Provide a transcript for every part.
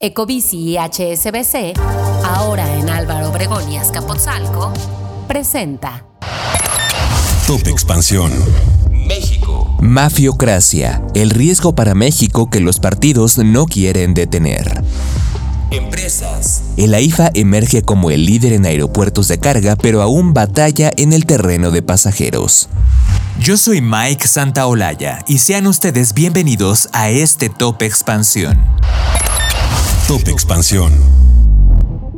Ecobici y HSBC, ahora en Álvaro Obregón y Azcapotzalco, presenta Top Expansión. México. Mafiocracia, el riesgo para México que los partidos no quieren detener. Empresas. El AIFA emerge como el líder en aeropuertos de carga, pero aún batalla en el terreno de pasajeros. Yo soy Mike Santaolalla y sean ustedes bienvenidos a este Top Expansión. Top Expansión.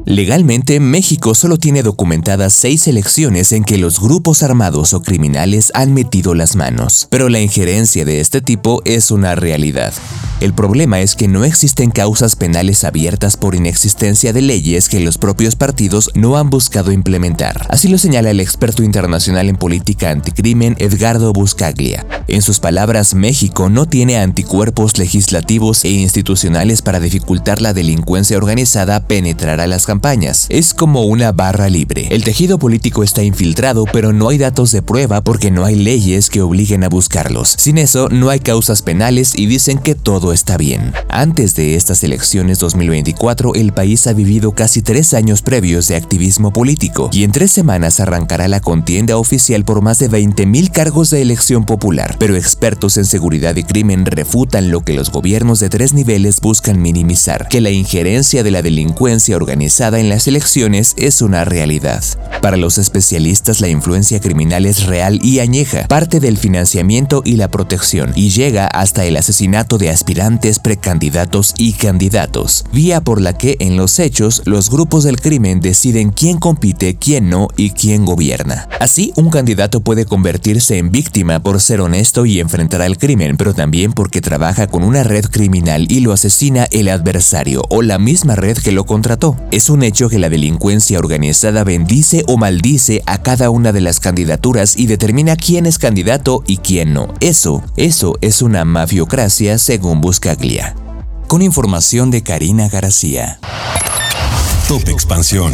Legalmente, México solo tiene documentadas seis elecciones en que los grupos armados o criminales han metido las manos, pero la injerencia de este tipo es una realidad. El problema es que no existen causas penales abiertas por inexistencia de leyes que los propios partidos no han buscado implementar. Así lo señala el experto internacional en política anticrimen Edgardo Buscaglia. En sus palabras, México no tiene anticuerpos legislativos e institucionales para dificultar la delincuencia organizada penetrar a las campañas. Es como una barra libre. El tejido político está infiltrado, pero no hay datos de prueba porque no hay leyes que obliguen a buscarlos. Sin eso, no hay causas penales y dicen que todo está bien. Antes de estas elecciones 2024, el país ha vivido casi tres años previos de activismo político y en tres semanas arrancará la contienda oficial por más de 20.000 cargos de elección popular. Pero expertos en seguridad y crimen refutan lo que los gobiernos de tres niveles buscan minimizar, que la injerencia de la delincuencia organizada en las elecciones es una realidad. Para los especialistas, la influencia criminal es real y añeja, parte del financiamiento y la protección, y llega hasta el asesinato de aspirantes precandidatos y candidatos, vía por la que en los hechos los grupos del crimen deciden quién compite, quién no y quién gobierna. Así, un candidato puede convertirse en víctima por ser honesto y enfrentar al crimen, pero también porque trabaja con una red criminal y lo asesina el adversario o la misma red que lo contrató. Es un hecho que la delincuencia organizada bendice o maldice a cada una de las candidaturas y determina quién es candidato y quién no. Eso, eso es una mafiocracia según Buscaglia. Con información de Karina García. Top Expansión.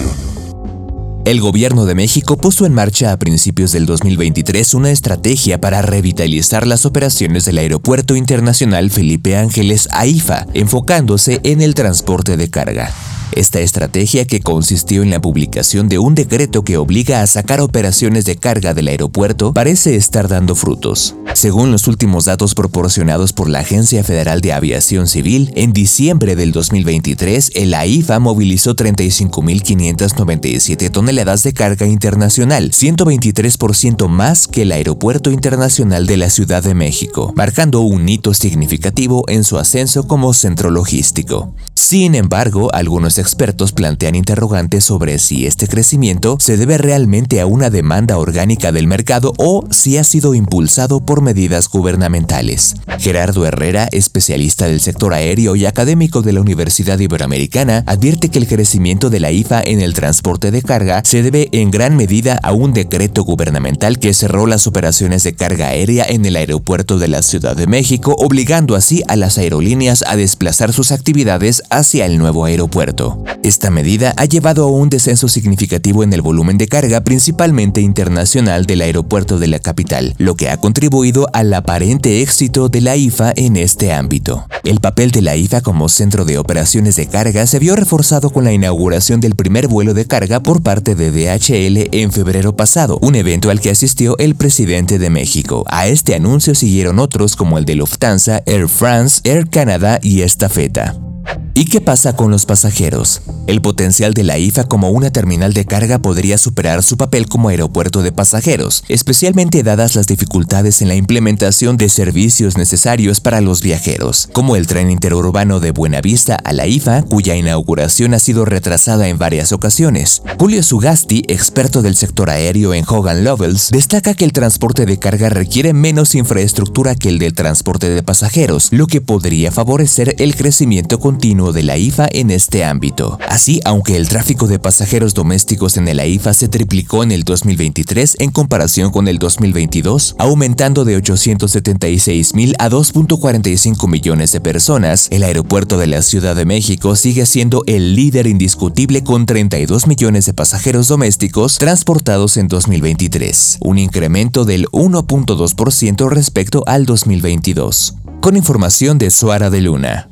El gobierno de México puso en marcha a principios del 2023 una estrategia para revitalizar las operaciones del Aeropuerto Internacional Felipe Ángeles AIFA, enfocándose en el transporte de carga. Esta estrategia, que consistió en la publicación de un decreto que obliga a sacar operaciones de carga del aeropuerto, parece estar dando frutos. Según los últimos datos proporcionados por la Agencia Federal de Aviación Civil, en diciembre del 2023, el AIFA movilizó 35.597 toneladas de carga internacional, 123% más que el Aeropuerto Internacional de la Ciudad de México, marcando un hito significativo en su ascenso como centro logístico. Sin embargo, algunos expertos plantean interrogantes sobre si este crecimiento se debe realmente a una demanda orgánica del mercado o si ha sido impulsado por medidas gubernamentales. Gerardo Herrera, especialista del sector aéreo y académico de la Universidad Iberoamericana, advierte que el crecimiento de la IFA en el transporte de carga se debe en gran medida a un decreto gubernamental que cerró las operaciones de carga aérea en el aeropuerto de la Ciudad de México, obligando así a las aerolíneas a desplazar sus actividades hacia el nuevo aeropuerto. Esta medida ha llevado a un descenso significativo en el volumen de carga, principalmente internacional, del aeropuerto de la capital, lo que ha contribuido al aparente éxito de la IFA en este ámbito. El papel de la IFA como centro de operaciones de carga se vio reforzado con la inauguración del primer vuelo de carga por parte de DHL en febrero pasado, un evento al que asistió el presidente de México. A este anuncio siguieron otros como el de Lufthansa, Air France, Air Canada y Estafeta. ¿Y qué pasa con los pasajeros? El potencial de la IFA como una terminal de carga podría superar su papel como aeropuerto de pasajeros, especialmente dadas las dificultades en la implementación de servicios necesarios para los viajeros, como el tren interurbano de Buenavista a la IFA, cuya inauguración ha sido retrasada en varias ocasiones. Julio Sugasti, experto del sector aéreo en Hogan Lovells, destaca que el transporte de carga requiere menos infraestructura que el del transporte de pasajeros, lo que podría favorecer el crecimiento con de la IFA en este ámbito. Así, aunque el tráfico de pasajeros domésticos en el AIFA se triplicó en el 2023 en comparación con el 2022, aumentando de 876 mil a 2.45 millones de personas, el aeropuerto de la Ciudad de México sigue siendo el líder indiscutible con 32 millones de pasajeros domésticos transportados en 2023, un incremento del 1.2% respecto al 2022. Con información de Suara de Luna.